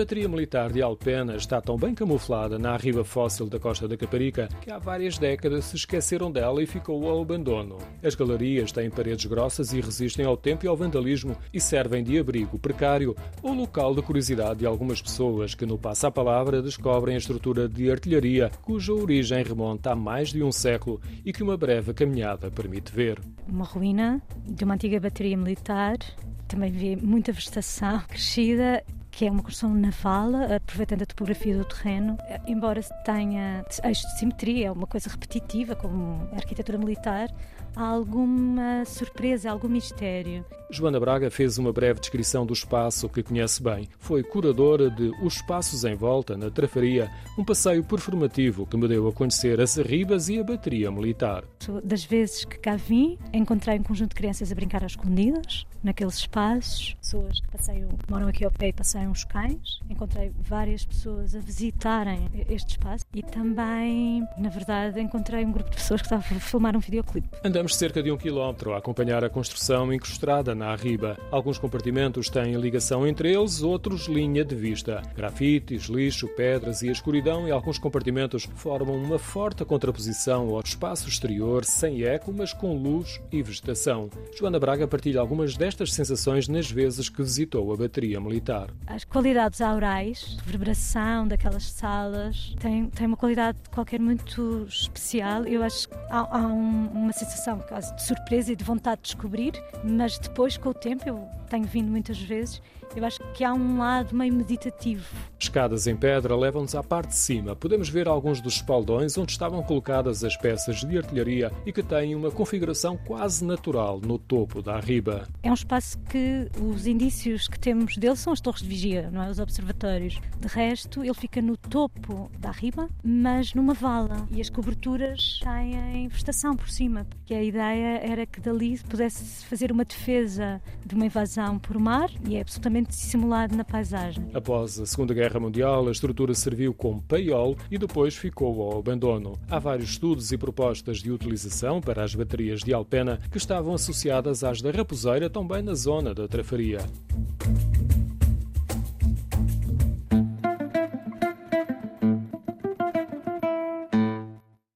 bateria militar de Alpena está tão bem camuflada na arriba fóssil da costa da Caparica que há várias décadas se esqueceram dela e ficou ao abandono. As galerias têm paredes grossas e resistem ao tempo e ao vandalismo e servem de abrigo precário ou local de curiosidade de algumas pessoas que, no passo à palavra, descobrem a estrutura de artilharia cuja origem remonta a mais de um século e que uma breve caminhada permite ver. Uma ruína de uma antiga bateria militar também vê muita vegetação crescida que é uma construção naval, aproveitando a topografia do terreno, embora tenha eixos de simetria, é uma coisa repetitiva, como a arquitetura militar, há alguma surpresa, algum mistério. Joana Braga fez uma breve descrição do espaço que conhece bem. Foi curadora de Os Espaços em Volta, na Trafaria, um passeio performativo que me deu a conhecer as arribas e a bateria militar. Das vezes que cá vim, encontrei um conjunto de crianças a brincar às escondidas, naqueles espaços, pessoas que passeiam, moram aqui ao pé e passeiam os cães. Encontrei várias pessoas a visitarem este espaço e também, na verdade, encontrei um grupo de pessoas que estavam a filmar um videoclipe. Andamos cerca de um quilómetro a acompanhar a construção incrustada na arriba. Alguns compartimentos têm ligação entre eles, outros linha de vista. Grafites, lixo, pedras e a escuridão e alguns compartimentos formam uma forte contraposição ao espaço exterior, sem eco, mas com luz e vegetação. Joana Braga partilha algumas destas sensações nas vezes que visitou a bateria militar. As qualidades aurais, reverberação daquelas salas, têm, têm uma qualidade qualquer muito especial. Eu acho que há, há um, uma sensação quase de surpresa e de vontade de descobrir, mas depois, com o tempo, eu tenho vindo muitas vezes eu acho que há um lado meio meditativo. Escadas em pedra levam-nos à parte de cima. Podemos ver alguns dos espaldões onde estavam colocadas as peças de artilharia e que têm uma configuração quase natural no topo da riba. É um espaço que os indícios que temos dele são as torres de vigia, não é? os observatórios. De resto, ele fica no topo da riba, mas numa vala. E as coberturas têm vegetação por cima, porque a ideia era que dali pudesse fazer uma de uma invasão por mar e é absolutamente dissimulado na paisagem. Após a Segunda Guerra Mundial, a estrutura serviu como paiol e depois ficou ao abandono. Há vários estudos e propostas de utilização para as baterias de Alpena que estavam associadas às da Raposeira, também na zona da Trafaria.